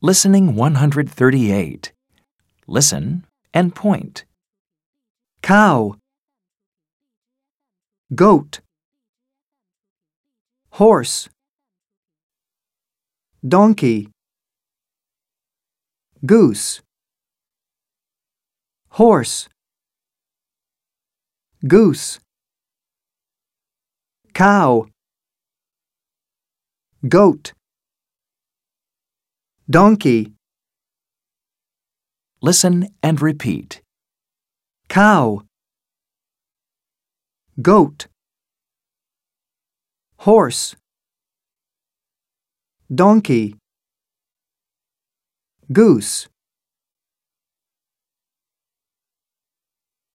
Listening 138. Listen and point. cow, goat, horse, donkey, goose, horse, goose, cow, goat, donkey, Listen and repeat. cow, goat, horse, donkey, goose.